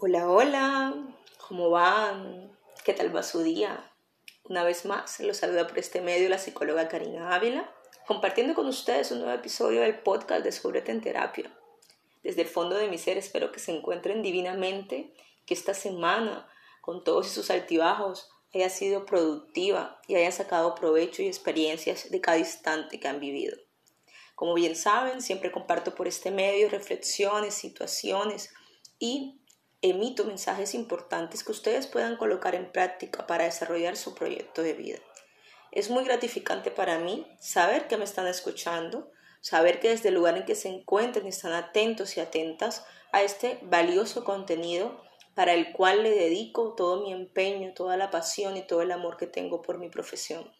Hola, hola, ¿cómo van? ¿Qué tal va su día? Una vez más, los saluda por este medio la psicóloga Karina Ávila, compartiendo con ustedes un nuevo episodio del podcast Descúbrete en Terapia. Desde el fondo de mi ser espero que se encuentren divinamente, que esta semana, con todos sus altibajos, haya sido productiva y haya sacado provecho y experiencias de cada instante que han vivido. Como bien saben, siempre comparto por este medio reflexiones, situaciones y emito mensajes importantes que ustedes puedan colocar en práctica para desarrollar su proyecto de vida. Es muy gratificante para mí saber que me están escuchando, saber que desde el lugar en que se encuentren están atentos y atentas a este valioso contenido para el cual le dedico todo mi empeño, toda la pasión y todo el amor que tengo por mi profesión.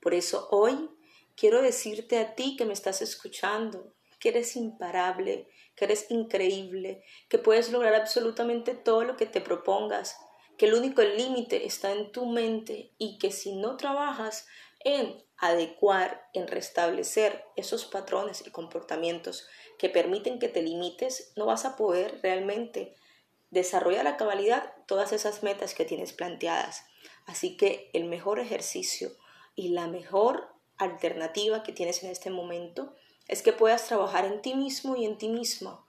Por eso hoy quiero decirte a ti que me estás escuchando, que eres imparable, que eres increíble, que puedes lograr absolutamente todo lo que te propongas, que el único límite está en tu mente y que si no trabajas en adecuar, en restablecer esos patrones y comportamientos que permiten que te limites, no vas a poder realmente desarrollar a cabalidad todas esas metas que tienes planteadas. Así que el mejor ejercicio y la mejor alternativa que tienes en este momento es que puedas trabajar en ti mismo y en ti misma.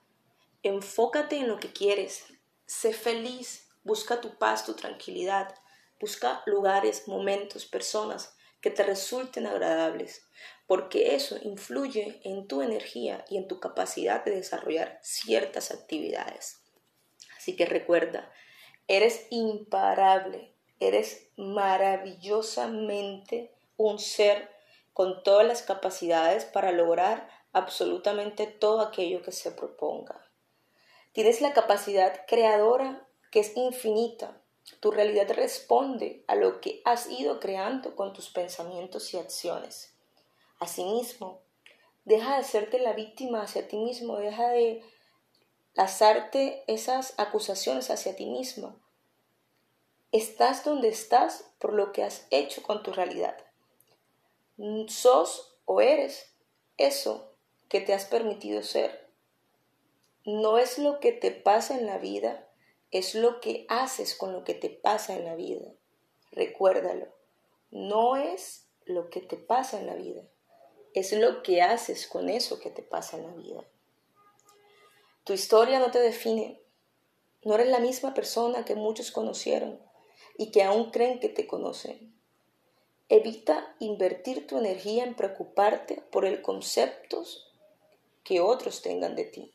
Enfócate en lo que quieres, sé feliz, busca tu paz, tu tranquilidad, busca lugares, momentos, personas que te resulten agradables, porque eso influye en tu energía y en tu capacidad de desarrollar ciertas actividades. Así que recuerda, eres imparable, eres maravillosamente un ser con todas las capacidades para lograr absolutamente todo aquello que se proponga. Tienes la capacidad creadora que es infinita. Tu realidad responde a lo que has ido creando con tus pensamientos y acciones. Asimismo, deja de hacerte la víctima hacia ti mismo, deja de lanzarte esas acusaciones hacia ti mismo. Estás donde estás por lo que has hecho con tu realidad sos o eres eso que te has permitido ser. No es lo que te pasa en la vida, es lo que haces con lo que te pasa en la vida. Recuérdalo, no es lo que te pasa en la vida, es lo que haces con eso que te pasa en la vida. Tu historia no te define, no eres la misma persona que muchos conocieron y que aún creen que te conocen. Evita invertir tu energía en preocuparte por el conceptos que otros tengan de ti.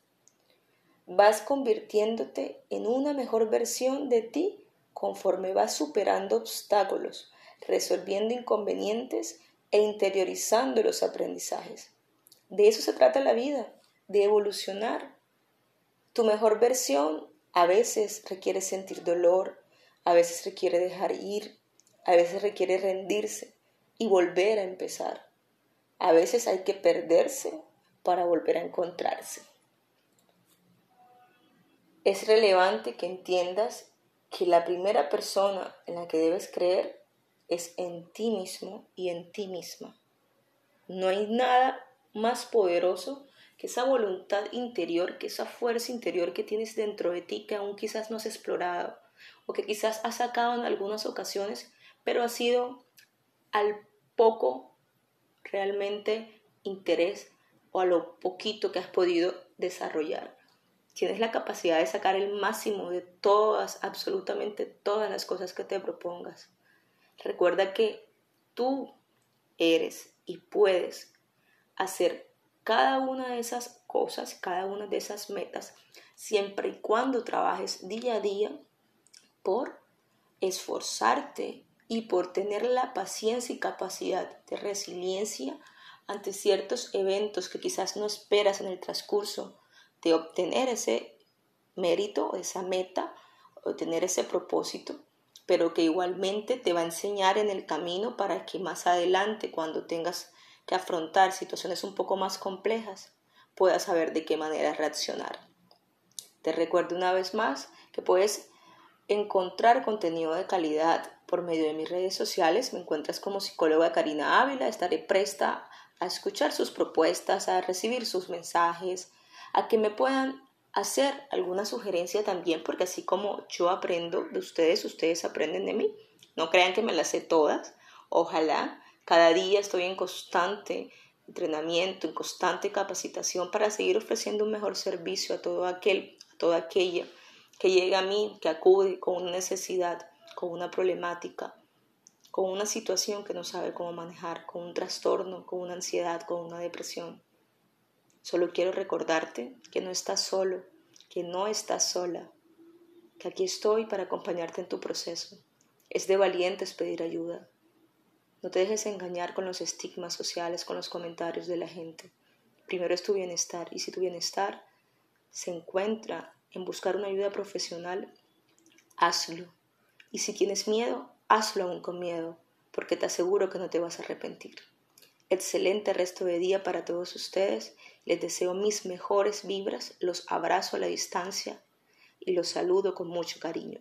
Vas convirtiéndote en una mejor versión de ti conforme vas superando obstáculos, resolviendo inconvenientes e interiorizando los aprendizajes. De eso se trata la vida, de evolucionar. Tu mejor versión a veces requiere sentir dolor, a veces requiere dejar ir, a veces requiere rendirse y volver a empezar. A veces hay que perderse para volver a encontrarse. Es relevante que entiendas que la primera persona en la que debes creer es en ti mismo y en ti misma. No hay nada más poderoso que esa voluntad interior, que esa fuerza interior que tienes dentro de ti que aún quizás no has explorado o que quizás has sacado en algunas ocasiones pero ha sido al poco realmente interés o a lo poquito que has podido desarrollar. Tienes la capacidad de sacar el máximo de todas, absolutamente todas las cosas que te propongas. Recuerda que tú eres y puedes hacer cada una de esas cosas, cada una de esas metas, siempre y cuando trabajes día a día por esforzarte y por tener la paciencia y capacidad de resiliencia ante ciertos eventos que quizás no esperas en el transcurso de obtener ese mérito, esa meta, o tener ese propósito, pero que igualmente te va a enseñar en el camino para que más adelante, cuando tengas que afrontar situaciones un poco más complejas, puedas saber de qué manera reaccionar. Te recuerdo una vez más que puedes encontrar contenido de calidad por medio de mis redes sociales. Me encuentras como psicóloga Karina Ávila. Estaré presta a escuchar sus propuestas, a recibir sus mensajes, a que me puedan hacer alguna sugerencia también, porque así como yo aprendo de ustedes, ustedes aprenden de mí. No crean que me las sé todas. Ojalá cada día estoy en constante entrenamiento, en constante capacitación para seguir ofreciendo un mejor servicio a todo aquel, a toda aquella que llega a mí, que acude con una necesidad, con una problemática, con una situación que no sabe cómo manejar, con un trastorno, con una ansiedad, con una depresión. Solo quiero recordarte que no estás solo, que no estás sola, que aquí estoy para acompañarte en tu proceso. Es de valientes pedir ayuda. No te dejes engañar con los estigmas sociales, con los comentarios de la gente. Primero es tu bienestar y si tu bienestar se encuentra en buscar una ayuda profesional, hazlo. Y si tienes miedo, hazlo aún con miedo, porque te aseguro que no te vas a arrepentir. Excelente resto de día para todos ustedes. Les deseo mis mejores vibras, los abrazo a la distancia y los saludo con mucho cariño.